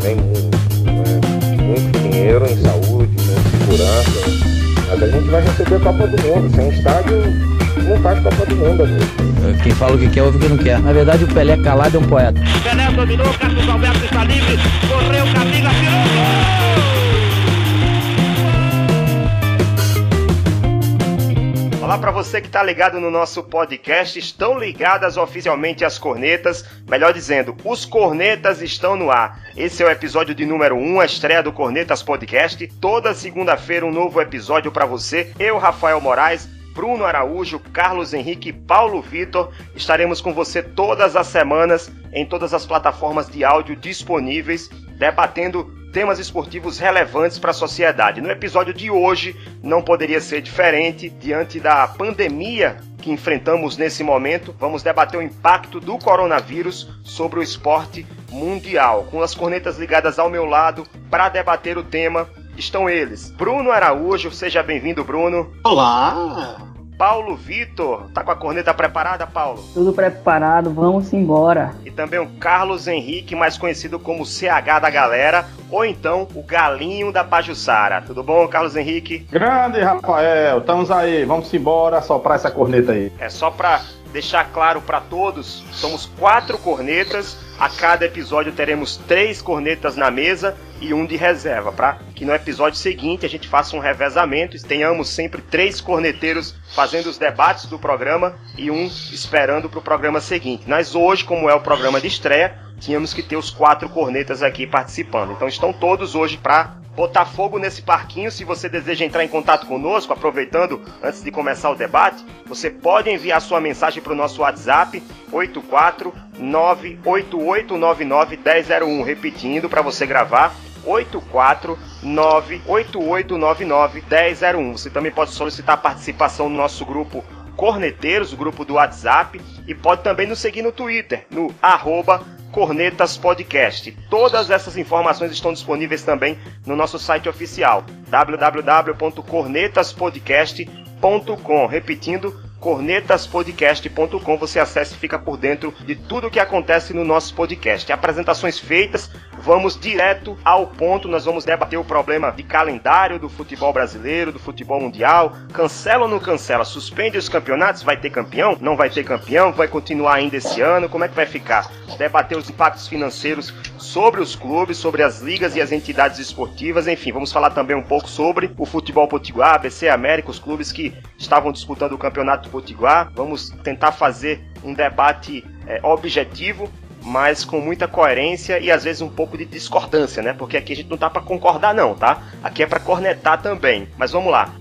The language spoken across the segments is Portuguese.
também muito, né? muito dinheiro em saúde, em segurança. Mas a gente vai receber a Copa do Mundo. Sem estádio, não faz Copa do Mundo, amigo. Quem fala o que quer, ouve o que não quer. Na verdade, o Pelé calado é um poeta. Pelé dominou, Carlos Alberto está livre, correu, Camila, tirou, gol! Olá para você que está ligado no nosso podcast. Estão ligadas oficialmente as cornetas, melhor dizendo, os cornetas estão no ar. Esse é o episódio de número 1, a estreia do Cornetas Podcast. Toda segunda-feira um novo episódio para você. Eu, Rafael Moraes, Bruno Araújo, Carlos Henrique e Paulo Vitor. Estaremos com você todas as semanas em todas as plataformas de áudio disponíveis, debatendo temas esportivos relevantes para a sociedade. No episódio de hoje não poderia ser diferente diante da pandemia que enfrentamos nesse momento. Vamos debater o impacto do coronavírus sobre o esporte mundial. Com as cornetas ligadas ao meu lado para debater o tema estão eles. Bruno Araújo, seja bem-vindo, Bruno. Olá. Paulo Vitor. Tá com a corneta preparada, Paulo? Tudo preparado, vamos embora. E também o Carlos Henrique, mais conhecido como CH da galera, ou então o Galinho da Pajussara. Tudo bom, Carlos Henrique? Grande, Rafael. Estamos aí. Vamos embora soprar essa corneta aí. É só pra deixar claro para todos, somos quatro cornetas. A cada episódio teremos três cornetas na mesa e um de reserva, para que no episódio seguinte a gente faça um revezamento e tenhamos sempre três corneteiros fazendo os debates do programa e um esperando para o programa seguinte. Mas hoje, como é o programa de estreia, tínhamos que ter os quatro cornetas aqui participando. Então estão todos hoje para botar fogo nesse parquinho. Se você deseja entrar em contato conosco, aproveitando antes de começar o debate, você pode enviar sua mensagem para o nosso WhatsApp 84988991001, repetindo para você gravar 84988991001. Você também pode solicitar participação no nosso grupo Corneteiros, o grupo do WhatsApp, e pode também nos seguir no Twitter, no arroba Cornetas Podcast. Todas essas informações estão disponíveis também no nosso site oficial www.cornetaspodcast.com. Repetindo, cornetaspodcast.com. Você acessa e fica por dentro de tudo o que acontece no nosso podcast. Apresentações feitas, vamos direto ao ponto. Nós vamos debater o problema de calendário do futebol brasileiro, do futebol mundial. Cancela ou não cancela? Suspende os campeonatos? Vai ter campeão? Não vai ter campeão? Vai continuar ainda esse ano? Como é que vai ficar? Debater os impactos financeiros sobre os clubes, sobre as ligas e as entidades esportivas. Enfim, vamos falar também um pouco sobre o futebol potiguar, ABC América, os clubes que estavam disputando o campeonato potiguar. Vamos tentar fazer um debate é, objetivo, mas com muita coerência e às vezes um pouco de discordância, né? Porque aqui a gente não tá para concordar não, tá? Aqui é para cornetar também. Mas vamos lá.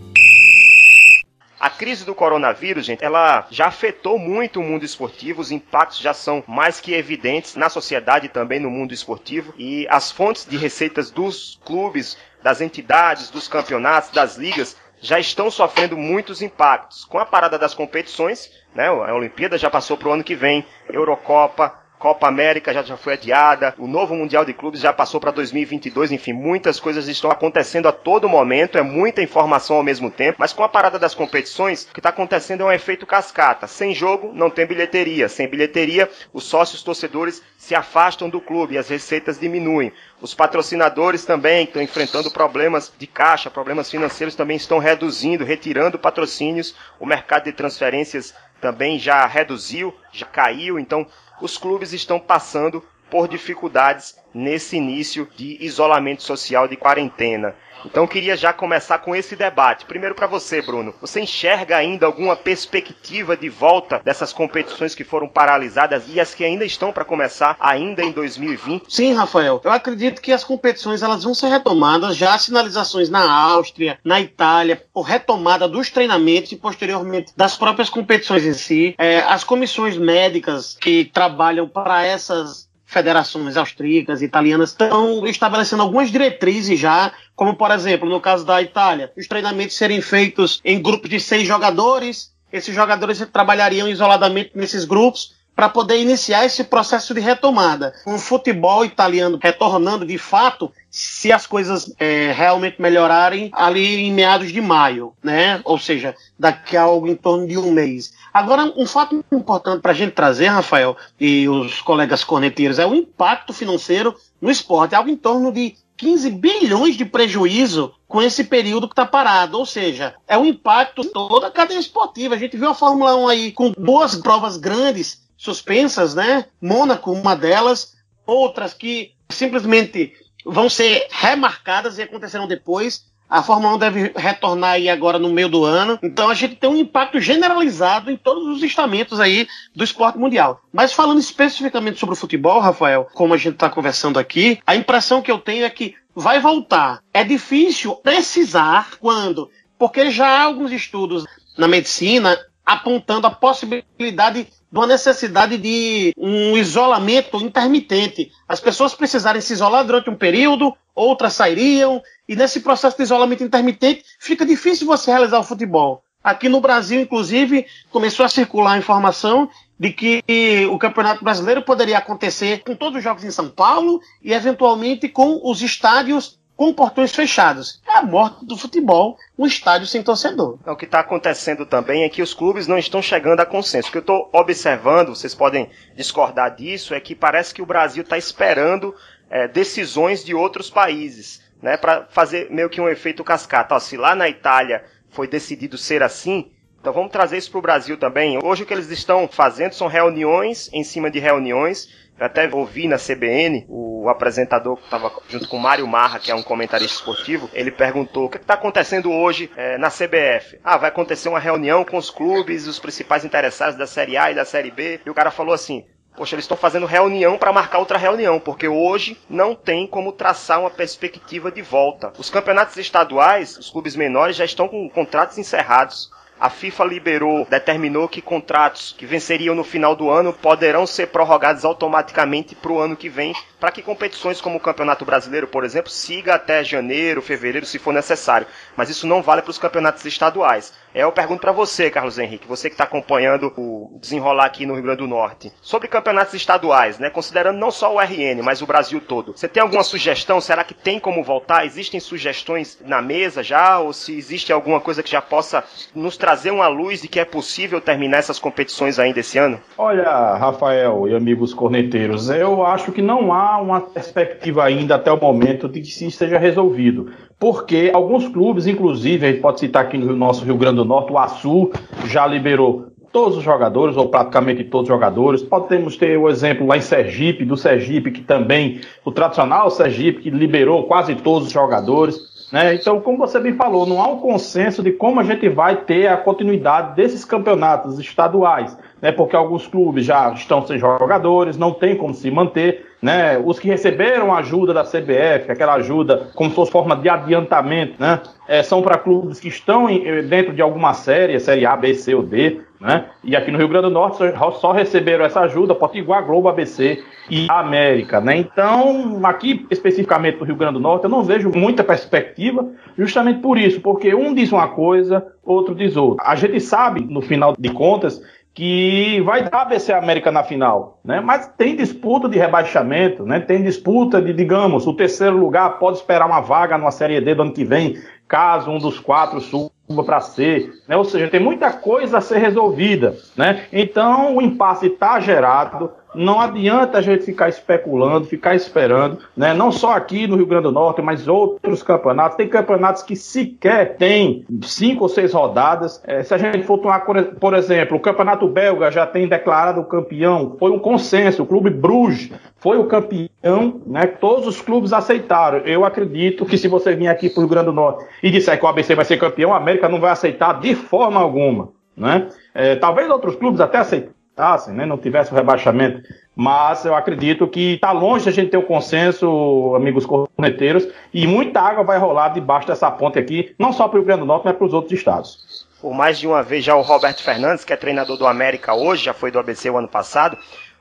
A crise do coronavírus, gente, ela já afetou muito o mundo esportivo, os impactos já são mais que evidentes na sociedade e também no mundo esportivo, e as fontes de receitas dos clubes, das entidades, dos campeonatos, das ligas, já estão sofrendo muitos impactos. Com a parada das competições, né, a Olimpíada já passou para o ano que vem, Eurocopa, Copa América já, já foi adiada, o novo Mundial de Clubes já passou para 2022, enfim, muitas coisas estão acontecendo a todo momento, é muita informação ao mesmo tempo, mas com a parada das competições, o que está acontecendo é um efeito cascata. Sem jogo, não tem bilheteria. Sem bilheteria, os sócios torcedores se afastam do clube e as receitas diminuem. Os patrocinadores também estão enfrentando problemas de caixa, problemas financeiros também estão reduzindo, retirando patrocínios. O mercado de transferências também já reduziu, já caiu, então os clubes estão passando por dificuldades nesse início de isolamento social, de quarentena. Então queria já começar com esse debate. Primeiro para você, Bruno. Você enxerga ainda alguma perspectiva de volta dessas competições que foram paralisadas e as que ainda estão para começar ainda em 2020? Sim, Rafael. Eu acredito que as competições elas vão ser retomadas. Já há sinalizações na Áustria, na Itália, por retomada dos treinamentos e posteriormente das próprias competições em si. É, as comissões médicas que trabalham para essas federações austríacas italianas estão estabelecendo algumas diretrizes já, como por exemplo, no caso da Itália, os treinamentos serem feitos em grupos de seis jogadores, esses jogadores trabalhariam isoladamente nesses grupos para poder iniciar esse processo de retomada. Um futebol italiano retornando de fato, se as coisas é, realmente melhorarem ali em meados de maio, né? Ou seja, daqui a algo em torno de um mês. Agora, um fato importante para a gente trazer, Rafael, e os colegas corneteiros, é o impacto financeiro no esporte, algo em torno de 15 bilhões de prejuízo com esse período que está parado. Ou seja, é um impacto em toda a cadeia esportiva. A gente viu a Fórmula 1 aí com duas provas grandes suspensas, né? Mônaco, uma delas, outras que simplesmente vão ser remarcadas e acontecerão depois. A Fórmula 1 deve retornar aí agora no meio do ano. Então a gente tem um impacto generalizado em todos os estamentos aí do esporte mundial. Mas falando especificamente sobre o futebol, Rafael, como a gente está conversando aqui, a impressão que eu tenho é que vai voltar. É difícil precisar quando, porque já há alguns estudos na medicina apontando a possibilidade de uma necessidade de um isolamento intermitente. As pessoas precisarem se isolar durante um período, outras sairiam, e nesse processo de isolamento intermitente fica difícil você realizar o futebol. Aqui no Brasil, inclusive, começou a circular a informação de que o Campeonato Brasileiro poderia acontecer com todos os jogos em São Paulo e, eventualmente, com os estádios com portões fechados. É a morte do futebol, um estádio sem torcedor. O que está acontecendo também é que os clubes não estão chegando a consenso. O que eu estou observando, vocês podem discordar disso, é que parece que o Brasil está esperando é, decisões de outros países, né, para fazer meio que um efeito cascata. Ó, se lá na Itália foi decidido ser assim, então vamos trazer isso para o Brasil também. Hoje o que eles estão fazendo são reuniões em cima de reuniões eu até ouvi na CBN o apresentador que estava junto com o Mário Marra, que é um comentarista esportivo, ele perguntou o que está acontecendo hoje é, na CBF. Ah, vai acontecer uma reunião com os clubes, os principais interessados da Série A e da Série B. E o cara falou assim: Poxa, eles estão fazendo reunião para marcar outra reunião, porque hoje não tem como traçar uma perspectiva de volta. Os campeonatos estaduais, os clubes menores já estão com contratos encerrados a FIFA liberou, determinou que contratos que venceriam no final do ano poderão ser prorrogados automaticamente para o ano que vem, para que competições como o Campeonato Brasileiro, por exemplo, siga até janeiro, fevereiro, se for necessário. Mas isso não vale para os campeonatos estaduais. É, eu pergunto para você, Carlos Henrique, você que está acompanhando o desenrolar aqui no Rio Grande do Norte, sobre campeonatos estaduais, né, considerando não só o RN, mas o Brasil todo. Você tem alguma sugestão? Será que tem como voltar? Existem sugestões na mesa já? Ou se existe alguma coisa que já possa nos trazer uma luz de que é possível terminar essas competições ainda esse ano? Olha, Rafael e amigos corneteiros, eu acho que não há uma perspectiva ainda até o momento de que isso esteja resolvido porque alguns clubes, inclusive, a gente pode citar aqui no nosso Rio Grande do Norte, o Açu já liberou todos os jogadores, ou praticamente todos os jogadores. Podemos ter o exemplo lá em Sergipe, do Sergipe, que também, o tradicional Sergipe, que liberou quase todos os jogadores. Né? Então, como você bem falou, não há um consenso de como a gente vai ter a continuidade desses campeonatos estaduais, né? porque alguns clubes já estão sem jogadores, não tem como se manter né? Os que receberam ajuda da CBF, aquela ajuda como se fosse forma de adiantamento, né? É, são para clubes que estão em, eh, dentro de alguma série, série A, B, C ou D, né? E aqui no Rio Grande do Norte só, só receberam essa ajuda Potiguar, Globo, ABC e América, né? Então, aqui especificamente no Rio Grande do Norte, eu não vejo muita perspectiva, justamente por isso, porque um diz uma coisa, outro diz outra. A gente sabe, no final de contas, que vai dar ABC América na final, né? Mas tem disputa de rebaixamento, né? Tem disputa de, digamos, o terceiro lugar pode esperar uma vaga numa Série D do ano que vem, caso um dos quatro suba para C, né? Ou seja, tem muita coisa a ser resolvida, né? Então o impasse está gerado, não adianta a gente ficar especulando, ficar esperando, né? Não só aqui no Rio Grande do Norte, mas outros campeonatos. Tem campeonatos que sequer tem cinco ou seis rodadas. É, se a gente for tomar, por exemplo, o campeonato belga já tem declarado campeão, foi um consenso. O clube Bruges foi o campeão, né? Todos os clubes aceitaram. Eu acredito que se você vir aqui para o Grande Norte e disser que o ABC vai ser campeão, a América não vai aceitar de forma alguma, né? É, talvez outros clubes até aceitem disputassem, né, não tivesse o rebaixamento. Mas eu acredito que está longe a gente ter um consenso, amigos corneteiros, e muita água vai rolar debaixo dessa ponte aqui, não só para o Grande Norte, mas para os outros estados. Por mais de uma vez já o Roberto Fernandes, que é treinador do América hoje, já foi do ABC o ano passado,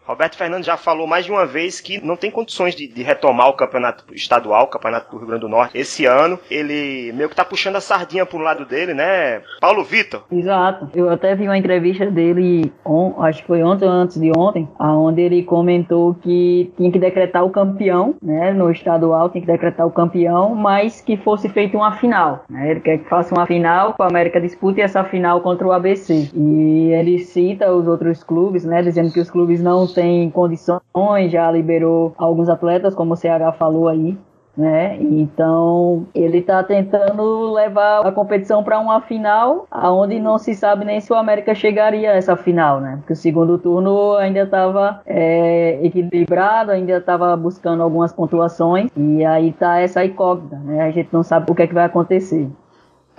Roberto Fernandes já falou mais de uma vez que não tem condições de, de, retomar o campeonato estadual, o campeonato do Rio Grande do Norte esse ano. Ele meio que tá puxando a sardinha pro lado dele, né? Paulo Vitor. Exato. Eu até vi uma entrevista dele, on, acho que foi ontem ou antes de ontem, aonde ele comentou que tinha que decretar o campeão, né? No estadual tinha que decretar o campeão, mas que fosse feita uma final. Né? Ele quer que faça uma final, com a América dispute essa final contra o ABC. E ele cita os outros clubes, né? Dizendo que os clubes não tem condições, já liberou alguns atletas, como o CH falou aí, né? Então ele está tentando levar a competição para uma final, aonde não se sabe nem se o América chegaria a essa final, né? Porque o segundo turno ainda estava é, equilibrado, ainda estava buscando algumas pontuações e aí tá essa incógnita, né? A gente não sabe o que é que vai acontecer.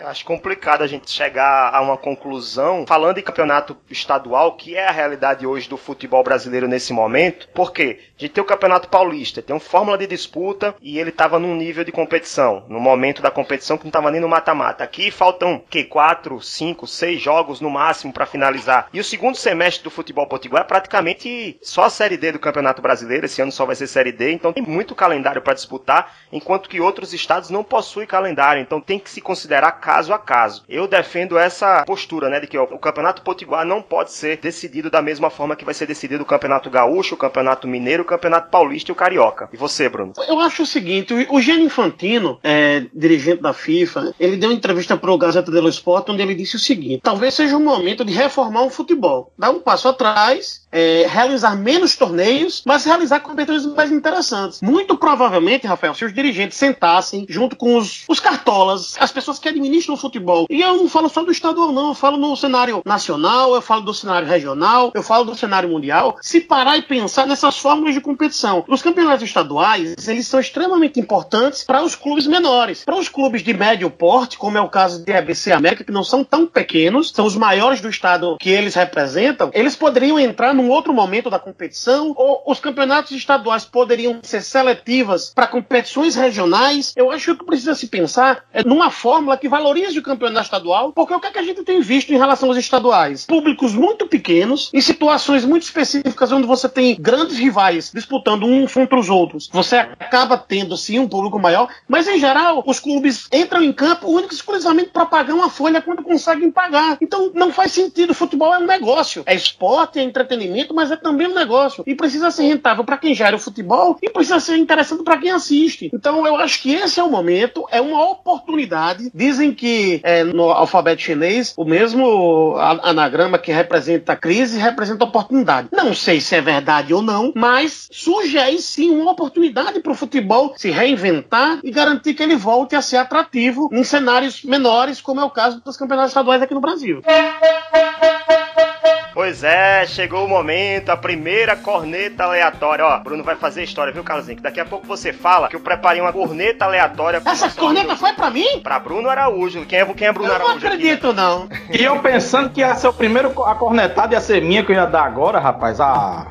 Acho complicado a gente chegar a uma conclusão falando em campeonato estadual, que é a realidade hoje do futebol brasileiro nesse momento. Porque gente tem o Campeonato Paulista, tem uma fórmula de disputa e ele estava num nível de competição, no momento da competição que não estava nem no mata-mata. Aqui faltam que quatro, cinco, seis jogos no máximo para finalizar. E o segundo semestre do futebol potiguar é praticamente só a Série D do Campeonato Brasileiro. Esse ano só vai ser Série D, então tem muito calendário para disputar, enquanto que outros estados não possuem calendário. Então tem que se considerar caso a caso. Eu defendo essa postura, né, de que ó, o Campeonato Potiguar não pode ser decidido da mesma forma que vai ser decidido o Campeonato Gaúcho, o Campeonato Mineiro, o Campeonato Paulista e o Carioca. E você, Bruno? Eu acho o seguinte, o Gianni Infantino, é, dirigente da FIFA, ele deu uma entrevista para o Gazeta dello Sport, onde ele disse o seguinte, talvez seja o momento de reformar o futebol, dar um passo atrás, é, realizar menos torneios, mas realizar competições mais interessantes. Muito provavelmente, Rafael, se os dirigentes sentassem junto com os, os cartolas, as pessoas que administram no futebol. E eu não falo só do estadual, não. Eu falo no cenário nacional, eu falo do cenário regional, eu falo do cenário mundial. Se parar e pensar nessas fórmulas de competição. Os campeonatos estaduais, eles são extremamente importantes para os clubes menores. Para os clubes de médio porte, como é o caso de ABC América, que não são tão pequenos, são os maiores do estado que eles representam, eles poderiam entrar num outro momento da competição, ou os campeonatos estaduais poderiam ser seletivas para competições regionais. Eu acho que precisa se pensar é numa fórmula que valorize o campeonato estadual, porque o que, é que a gente tem visto em relação aos estaduais? Públicos muito pequenos, em situações muito específicas, onde você tem grandes rivais disputando uns contra os outros. Você acaba tendo, sim, um público maior, mas em geral, os clubes entram em campo único e exclusivamente para pagar uma folha quando conseguem pagar. Então não faz sentido. O futebol é um negócio. É esporte, é entretenimento, mas é também um negócio. E precisa ser rentável para quem gera o futebol e precisa ser interessante para quem assiste. Então eu acho que esse é o momento, é uma oportunidade. Dizem que é, no alfabeto chinês o mesmo anagrama que representa crise representa oportunidade. Não sei se é verdade ou não, mas surge aí sim uma oportunidade para o futebol se reinventar e garantir que ele volte a ser atrativo em cenários menores, como é o caso dos campeonatos estaduais aqui no Brasil. Pois é, chegou o momento, a primeira corneta aleatória. Ó, Bruno vai fazer a história, viu, Carlosinho? Que daqui a pouco você fala que eu preparei uma corneta aleatória. Essa corneta foi pra mim? Pra Bruno Araújo. Quem é, quem é Bruno eu Araújo? Não acredito, aqui? não. E eu pensando que ia ser o primeiro, a cornetada ia ser minha que eu ia dar agora, rapaz. Ah.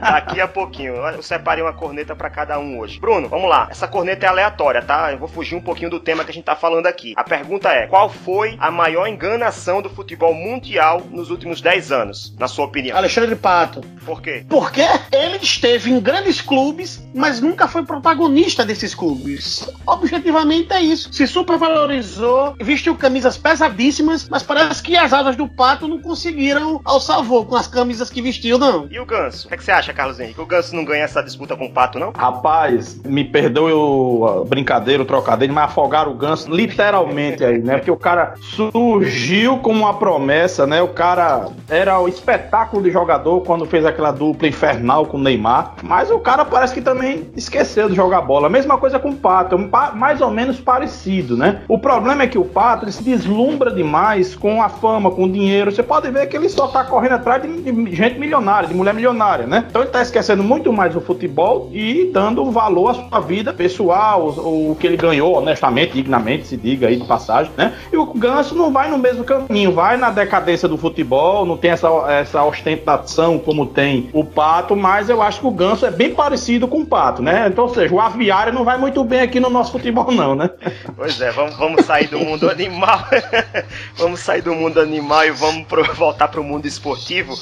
Daqui a pouquinho. Eu separei uma corneta para cada um hoje. Bruno, vamos lá. Essa corneta é aleatória, tá? Eu vou fugir um pouquinho do tema que a gente tá falando aqui. A pergunta é: qual foi a maior enganação do futebol mundial nos últimos 10 anos, na sua opinião? Alexandre Pato. Por quê? Porque ele esteve em grandes clubes, mas nunca foi protagonista desses clubes. Objetivamente é isso. Se supervalorizou, vestiu camisas pesadíssimas, mas parece que as asas do Pato não conseguiram alçar voo com as camisas que vestiu, não. E o Ganso? Que, é que você acha, Carlos Henrique? O Ganso não ganha essa disputa com o Pato, não? Rapaz, me perdoe o brincadeira, o trocadilho, mas afogaram o Ganso literalmente aí, né? Porque o cara surgiu como uma promessa, né? O cara era o espetáculo de jogador quando fez aquela dupla infernal com o Neymar, mas o cara parece que também esqueceu de jogar bola. Mesma coisa com o Pato, mais ou menos parecido, né? O problema é que o Pato se deslumbra demais com a fama, com o dinheiro. Você pode ver que ele só tá correndo atrás de gente milionária, de mulher milionária né? Então ele está esquecendo muito mais o futebol e dando valor à sua vida pessoal, o, que ele ganhou honestamente, dignamente, se diga aí de passagem, né? E o Ganso não vai no mesmo caminho, vai na decadência do futebol, não tem essa, essa ostentação como tem o Pato, mas eu acho que o Ganso é bem parecido com o Pato, né? Então, ou seja, o aviário não vai muito bem aqui no nosso futebol, não, né? Pois é, vamos, vamos sair do mundo animal, vamos sair do mundo animal e vamos pro, voltar para o mundo esportivo.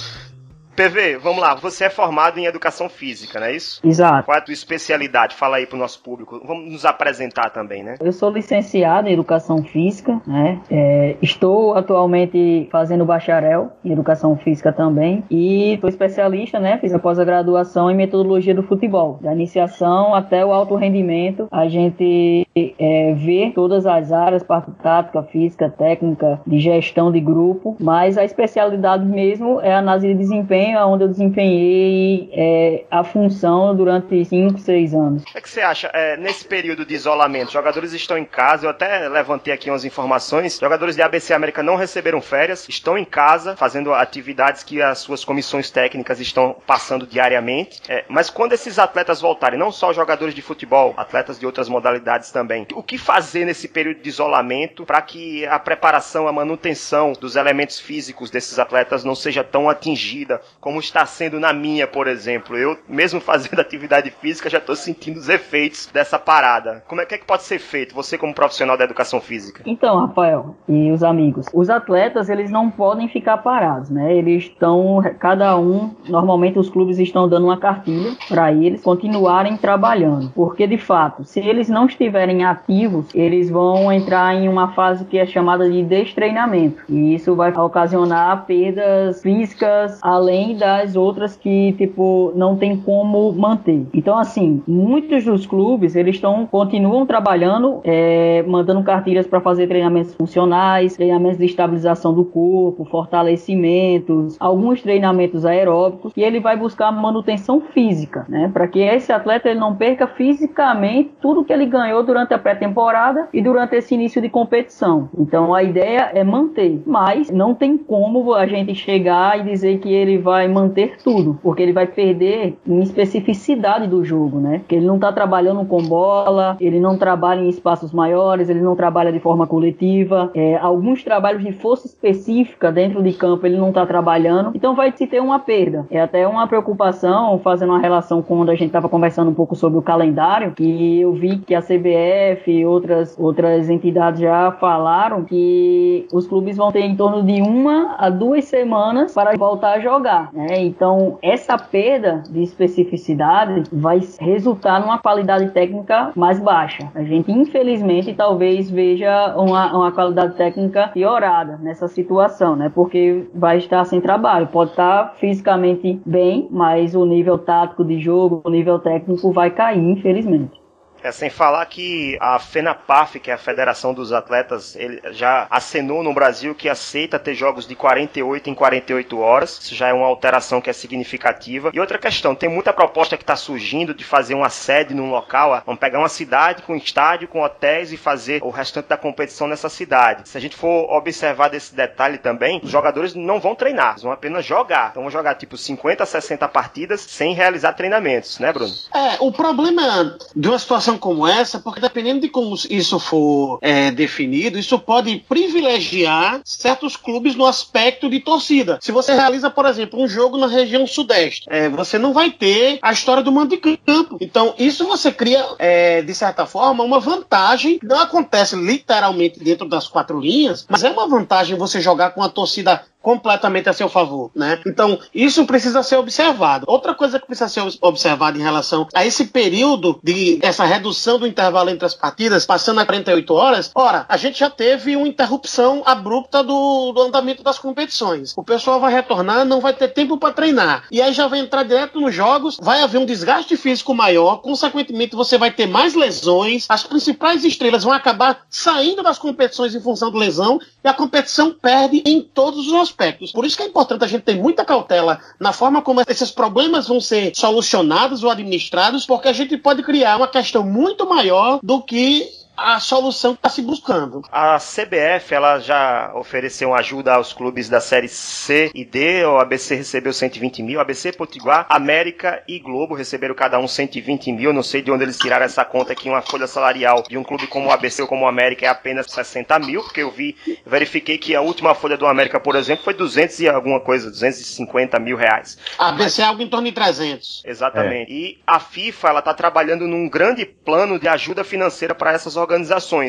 PV, vamos lá. Você é formado em educação física, não é isso? Exato. Qual é a tua especialidade? Fala aí pro nosso público. Vamos nos apresentar também, né? Eu sou licenciado em educação física, né? É, estou atualmente fazendo bacharel em educação física também e sou especialista, né? Fiz a pós-graduação em metodologia do futebol, da iniciação até o alto rendimento. A gente é, vê todas as áreas, parte tática, física, técnica, de gestão de grupo, mas a especialidade mesmo é a análise de desempenho desempenho onde eu desempenhei é, a função durante 5, 6 anos. O que, é que você acha? É, nesse período de isolamento, jogadores estão em casa, eu até levantei aqui umas informações, jogadores de ABC América não receberam férias, estão em casa, fazendo atividades que as suas comissões técnicas estão passando diariamente, é, mas quando esses atletas voltarem, não só jogadores de futebol, atletas de outras modalidades também, o que fazer nesse período de isolamento para que a preparação, a manutenção dos elementos físicos desses atletas não seja tão atingida como está sendo na minha, por exemplo. Eu, mesmo fazendo atividade física, já estou sentindo os efeitos dessa parada. Como é que, é que pode ser feito, você como profissional da educação física? Então, Rafael e os amigos, os atletas eles não podem ficar parados, né? Eles estão, cada um, normalmente os clubes estão dando uma cartilha para eles continuarem trabalhando, porque de fato, se eles não estiverem ativos, eles vão entrar em uma fase que é chamada de destreinamento e isso vai ocasionar perdas físicas além das outras que tipo não tem como manter. Então assim, muitos dos clubes eles estão continuam trabalhando, é, mandando cartilhas para fazer treinamentos funcionais, treinamentos de estabilização do corpo, fortalecimentos, alguns treinamentos aeróbicos e ele vai buscar manutenção física, né, para que esse atleta ele não perca fisicamente tudo que ele ganhou durante a pré-temporada e durante esse início de competição. Então a ideia é manter, mas não tem como a gente chegar e dizer que ele vai manter tudo, porque ele vai perder em especificidade do jogo, né? Porque ele não está trabalhando com bola, ele não trabalha em espaços maiores, ele não trabalha de forma coletiva. É, alguns trabalhos de força específica dentro de campo ele não está trabalhando, então vai se ter uma perda. É até uma preocupação, fazendo uma relação com quando a gente estava conversando um pouco sobre o calendário, que eu vi que a CBF e outras, outras entidades já falaram que os clubes vão ter em torno de uma a duas semanas para voltar a jogar. Né? Então, essa perda de especificidade vai resultar numa qualidade técnica mais baixa. A gente, infelizmente, talvez veja uma, uma qualidade técnica piorada nessa situação, né? porque vai estar sem trabalho. Pode estar fisicamente bem, mas o nível tático de jogo, o nível técnico vai cair, infelizmente. É, sem falar que a FENAPAF, que é a Federação dos Atletas, ele já acenou no Brasil que aceita ter jogos de 48 em 48 horas. Isso já é uma alteração que é significativa. E outra questão, tem muita proposta que está surgindo de fazer uma sede num local. Vamos pegar uma cidade com estádio, com hotéis e fazer o restante da competição nessa cidade. Se a gente for observar desse detalhe também, os jogadores não vão treinar, eles vão apenas jogar. Então vão jogar tipo 50, 60 partidas sem realizar treinamentos, né, Bruno? É, o problema de uma situação situação como essa, porque dependendo de como isso for é, definido, isso pode privilegiar certos clubes no aspecto de torcida. Se você realiza, por exemplo, um jogo na região sudeste, é, você não vai ter a história do mando de campo. Então, isso você cria, é, de certa forma, uma vantagem. Não acontece literalmente dentro das quatro linhas, mas é uma vantagem você jogar com a torcida completamente a seu favor, né? Então, isso precisa ser observado. Outra coisa que precisa ser observada em relação a esse período de essa redução do intervalo entre as partidas, passando a 48 horas, ora, a gente já teve uma interrupção abrupta do, do andamento das competições. O pessoal vai retornar, não vai ter tempo para treinar. E aí já vai entrar direto nos jogos, vai haver um desgaste físico maior, consequentemente você vai ter mais lesões, as principais estrelas vão acabar saindo das competições em função de lesão e a competição perde em todos os aspectos. Por isso que é importante a gente ter muita cautela na forma como esses problemas vão ser solucionados ou administrados, porque a gente pode criar uma questão muito maior do que a solução que está se buscando. A CBF ela já ofereceu ajuda aos clubes da série C e D. O ABC recebeu 120 mil, ABC, Potiguar, América e Globo receberam cada um 120 mil. Não sei de onde eles tiraram essa conta aqui. Uma folha salarial de um clube como o ABC ou como o América é apenas 60 mil, porque eu vi, verifiquei que a última folha do América, por exemplo, foi 200 e alguma coisa, 250 mil reais. A ABC Mas, é algo em torno de 300. Exatamente. É. E a FIFA ela está trabalhando num grande plano de ajuda financeira para essas organizações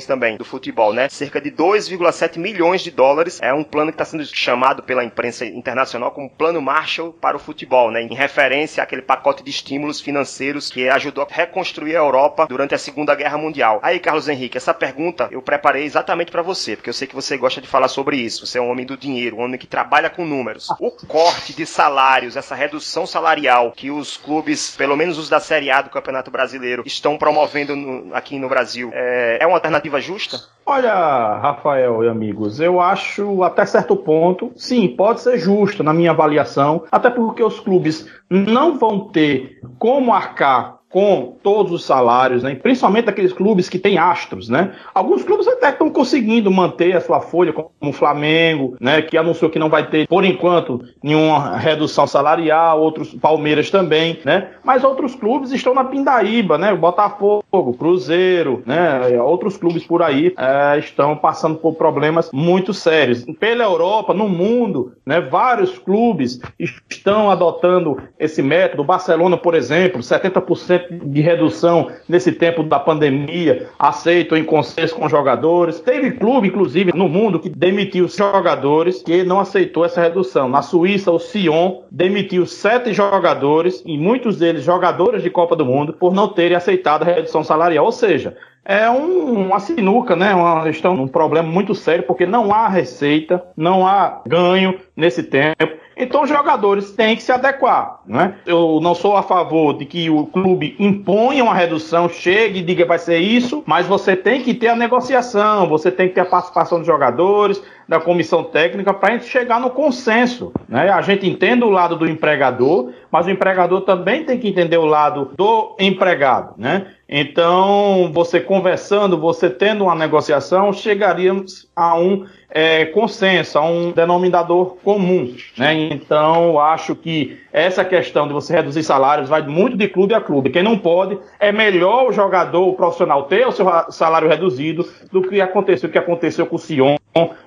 também do futebol, né? Cerca de 2,7 milhões de dólares é um plano que está sendo chamado pela imprensa internacional como Plano Marshall para o futebol, né? Em referência àquele pacote de estímulos financeiros que ajudou a reconstruir a Europa durante a Segunda Guerra Mundial. Aí, Carlos Henrique, essa pergunta eu preparei exatamente para você, porque eu sei que você gosta de falar sobre isso. Você é um homem do dinheiro, um homem que trabalha com números. O corte de salários, essa redução salarial que os clubes, pelo menos os da Série A do Campeonato Brasileiro, estão promovendo no, aqui no Brasil, é, é, é uma alternativa justa? Olha, Rafael e amigos, eu acho até certo ponto, sim, pode ser justo na minha avaliação, até porque os clubes não vão ter como arcar com todos os salários, né? principalmente aqueles clubes que têm astros, né? Alguns clubes até estão conseguindo manter a sua folha, como o Flamengo, né? Que anunciou que não vai ter, por enquanto, nenhuma redução salarial, outros Palmeiras também, né? Mas outros clubes estão na pindaíba, né? O Botafogo, Cruzeiro, né? Outros clubes por aí é, estão passando por problemas muito sérios. Pela Europa, no mundo, né? Vários clubes estão adotando esse método. O Barcelona, por exemplo, 70% de redução nesse tempo da pandemia, aceito em consenso com jogadores. Teve clube, inclusive, no mundo que demitiu jogadores que não aceitou essa redução. Na Suíça, o Sion demitiu sete jogadores, e muitos deles jogadores de Copa do Mundo, por não terem aceitado a redução salarial. Ou seja, é um, uma sinuca, né? Uma questão, um problema muito sério, porque não há receita, não há ganho nesse tempo. Então os jogadores têm que se adequar. Né? Eu não sou a favor de que o clube imponha uma redução, chegue e diga vai ser isso, mas você tem que ter a negociação, você tem que ter a participação dos jogadores, da comissão técnica, para a gente chegar no consenso. Né? A gente entende o lado do empregador, mas o empregador também tem que entender o lado do empregado. Né? Então, você conversando, você tendo uma negociação, chegaríamos a um é, consenso, a um denominador comum. Né? Então, acho que essa questão de você reduzir salários vai muito de clube a clube. Quem não pode, é melhor o jogador, o profissional, ter o seu salário reduzido do que aconteceu, o que aconteceu com o Sion.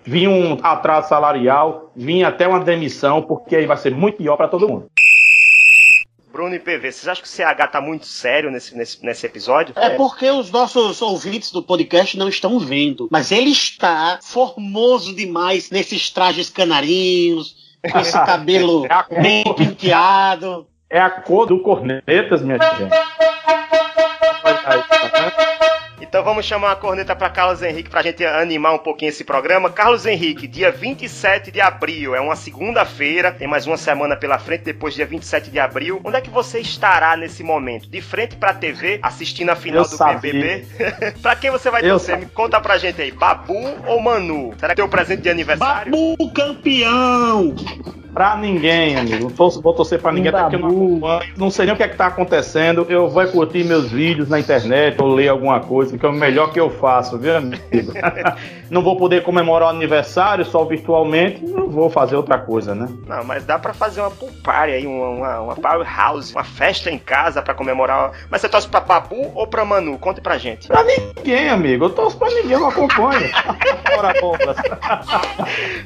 Vinha um atraso salarial, vinha até uma demissão, porque aí vai ser muito pior para todo mundo. Bruno e PV, vocês acham que o CH tá muito sério nesse, nesse, nesse episódio? É porque os nossos ouvintes do podcast não estão vendo. Mas ele está formoso demais nesses trajes canarinhos, com esse cabelo é bem penteado. É a cor do Cornetas, minha gente. Então vamos chamar a corneta para Carlos Henrique para a gente animar um pouquinho esse programa. Carlos Henrique, dia 27 de abril, é uma segunda-feira, tem mais uma semana pela frente, depois dia 27 de abril. Onde é que você estará nesse momento? De frente para a TV, assistindo a final Eu do sabia. BBB? para quem você vai Eu torcer? Me conta pra gente aí, Babu ou Manu? Será que tem o presente de aniversário? Babu campeão! Pra ninguém, amigo. Não vou torcer pra ninguém, até porque eu não acompanho. Não sei nem o que é que tá acontecendo. Eu vou curtir meus vídeos na internet ou ler alguma coisa, que é o melhor que eu faço, viu, amigo? não vou poder comemorar o aniversário só virtualmente, não vou fazer outra coisa, né? Não, mas dá pra fazer uma pool party aí, uma, uma, uma powerhouse, uma festa em casa pra comemorar. Mas você torce pra Babu ou pra Manu? Conte pra gente. Pra ninguém, amigo. Eu torço pra ninguém, eu não acompanho. Ora, bolas.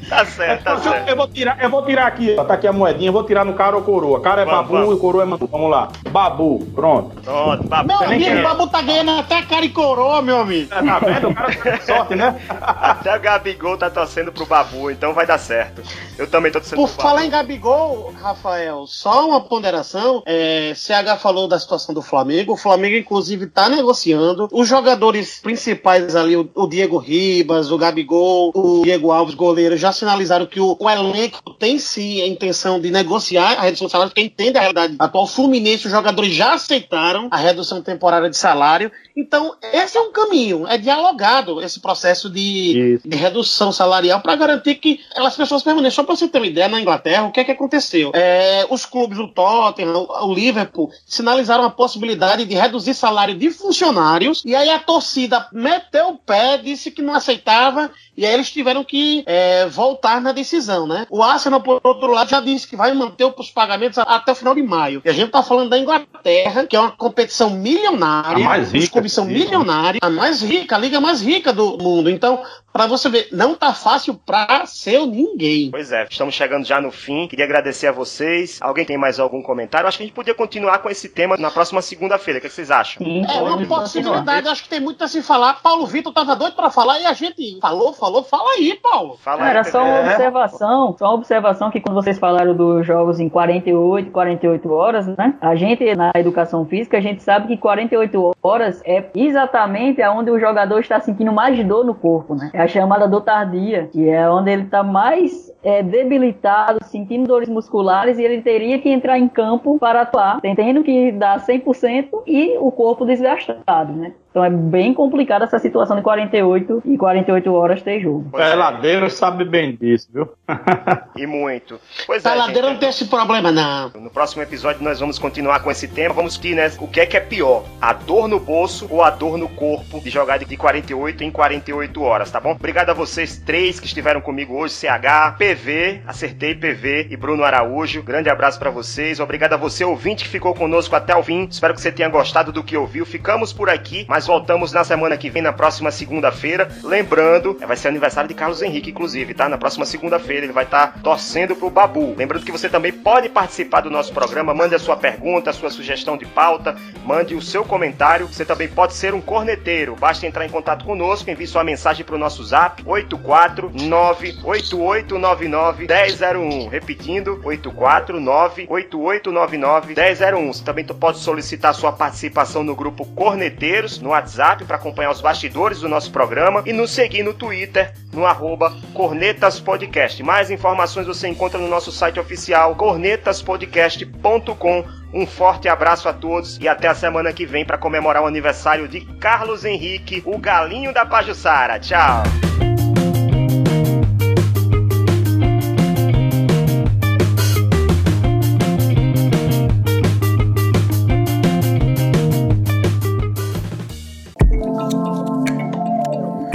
Tá certo, tá Eu, certo. eu vou tirar, eu vou tirar aqui, ó. Tá aqui a moedinha, eu vou tirar no cara ou coroa. Cara é Vamos, babu vamos. e coroa é manu. Vamos lá. Babu, pronto. Pronto, Babu. Meu amigo, quer. o Babu tá ganhando até cara e coroa, meu amigo. É, Tá vendo? O cara tá com sorte, né? Até o Gabigol tá torcendo pro Babu, então vai dar certo. Eu também tô torcendo Por pro Babu. falar em Gabigol, Rafael, só uma ponderação. É, CH falou da situação do Flamengo. O Flamengo, inclusive, está negociando. Os jogadores principais ali, o, o Diego Ribas, o Gabigol, o Diego Alves, goleiro, já sinalizaram que o, o elenco tem sim a intenção de negociar a redução de salário, porque entende a realidade atual. O Fluminense, os jogadores já aceitaram a redução temporária de salário. Então, esse é um caminho. É dialogado esse processo de, de redução salarial para garantir que as pessoas permaneçam. Só para você ter uma ideia, na Inglaterra, o que é que aconteceu? É, os clubes, o Tottenham, o o Liverpool, sinalizaram a possibilidade de reduzir salário de funcionários e aí a torcida meteu o pé, disse que não aceitava e aí eles tiveram que é, voltar na decisão, né? O Arsenal, por outro lado, já disse que vai manter os pagamentos até o final de maio. E a gente tá falando da Inglaterra, que é uma competição milionária. A mais rica, sim. milionários, a mais rica, a liga mais rica do mundo. Então, para você ver, não tá fácil pra seu ninguém. Pois é, estamos chegando já no fim. Queria agradecer a vocês. Alguém tem mais algum comentário? Acho que a gente podia continuar com esse tema na próxima segunda-feira. O que vocês acham? Sim, É uma possibilidade, acho que tem muito a se falar. Paulo Vitor tava doido pra falar e a gente falou, falou, fala aí, Paulo. Fala aí, só uma observação, só uma observação que que quando vocês falaram dos jogos em 48, 48 horas, né? A gente na educação física, a gente sabe que 48 horas é exatamente onde o jogador está sentindo mais dor no corpo, né? É a chamada dor tardia, que é onde ele está mais é, debilitado, sentindo dores musculares e ele teria que entrar em campo para atuar, tendo que dar 100% e o corpo desgastado, né? Então é bem complicada essa situação de 48 e 48 horas ter jogo. O peladeiro sabe bem disso, viu? e muito. Pois é, peladeiro não tem esse problema, não. No próximo episódio nós vamos continuar com esse tema. Vamos que, né, o que é que é pior? A dor no bolso ou a dor no corpo de jogar de 48 em 48 horas, tá bom? Obrigado a vocês três que estiveram comigo hoje, CH, PV, acertei PV e Bruno Araújo. Grande abraço para vocês. Obrigado a você, ouvinte, que ficou conosco até o fim. Espero que você tenha gostado do que ouviu. Ficamos por aqui, mas voltamos na semana que vem, na próxima segunda-feira. Lembrando, vai ser aniversário de Carlos Henrique, inclusive, tá? Na próxima segunda-feira ele vai estar tá torcendo pro Babu. Lembrando que você também pode participar do nosso programa. Mande a sua pergunta, a sua sugestão de pauta, mande o seu comentário. Você também pode ser um corneteiro. Basta entrar em contato conosco, envie sua mensagem pro nosso zap 84988991001. Repetindo, 84988991001. Você também pode solicitar sua participação no grupo Corneteiros no WhatsApp para acompanhar os bastidores do nosso programa e nos seguir no Twitter no arroba Cornetas Podcast. Mais informações você encontra no nosso site oficial cornetaspodcast.com. Um forte abraço a todos e até a semana que vem para comemorar o aniversário de Carlos Henrique, o galinho da Pajussara. Tchau!